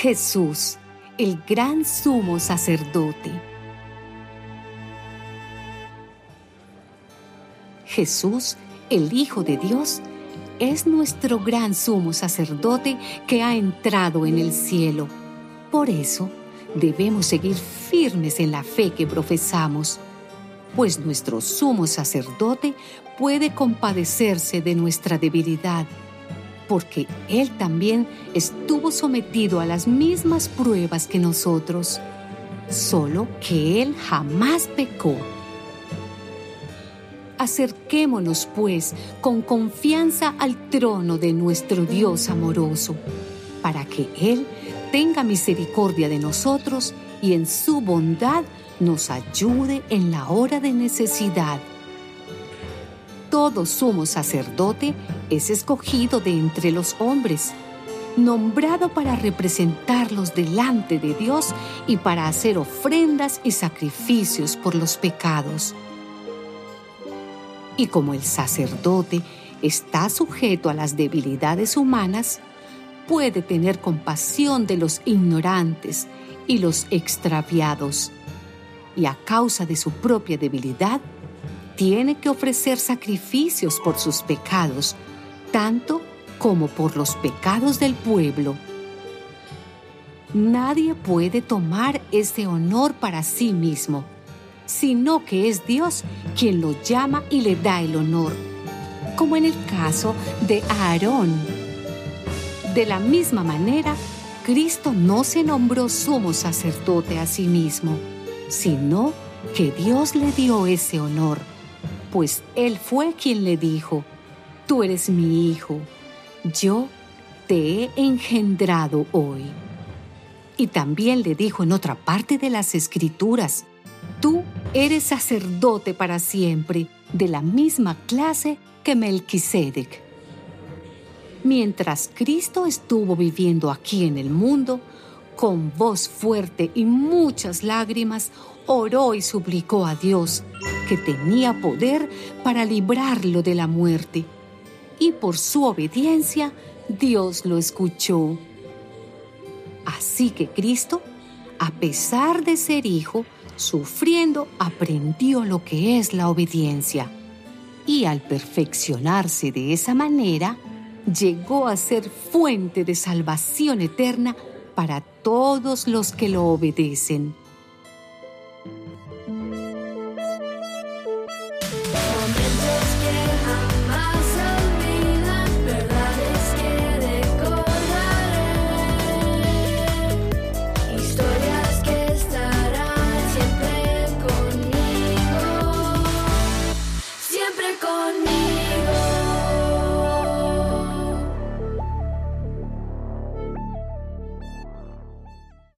Jesús, el gran sumo sacerdote. Jesús, el Hijo de Dios, es nuestro gran sumo sacerdote que ha entrado en el cielo. Por eso, debemos seguir firmes en la fe que profesamos, pues nuestro sumo sacerdote puede compadecerse de nuestra debilidad porque Él también estuvo sometido a las mismas pruebas que nosotros, solo que Él jamás pecó. Acerquémonos, pues, con confianza al trono de nuestro Dios amoroso, para que Él tenga misericordia de nosotros y en su bondad nos ayude en la hora de necesidad todo sumo sacerdote es escogido de entre los hombres, nombrado para representarlos delante de Dios y para hacer ofrendas y sacrificios por los pecados. Y como el sacerdote está sujeto a las debilidades humanas, puede tener compasión de los ignorantes y los extraviados, y a causa de su propia debilidad, tiene que ofrecer sacrificios por sus pecados, tanto como por los pecados del pueblo. Nadie puede tomar ese honor para sí mismo, sino que es Dios quien lo llama y le da el honor, como en el caso de Aarón. De la misma manera, Cristo no se nombró sumo sacerdote a sí mismo, sino que Dios le dio ese honor pues Él fue quien le dijo, Tú eres mi hijo, yo te he engendrado hoy. Y también le dijo en otra parte de las Escrituras, Tú eres sacerdote para siempre, de la misma clase que Melquisedec. Mientras Cristo estuvo viviendo aquí en el mundo, con voz fuerte y muchas lágrimas, oró y suplicó a Dios que tenía poder para librarlo de la muerte. Y por su obediencia, Dios lo escuchó. Así que Cristo, a pesar de ser hijo, sufriendo, aprendió lo que es la obediencia. Y al perfeccionarse de esa manera, llegó a ser fuente de salvación eterna para todos los que lo obedecen.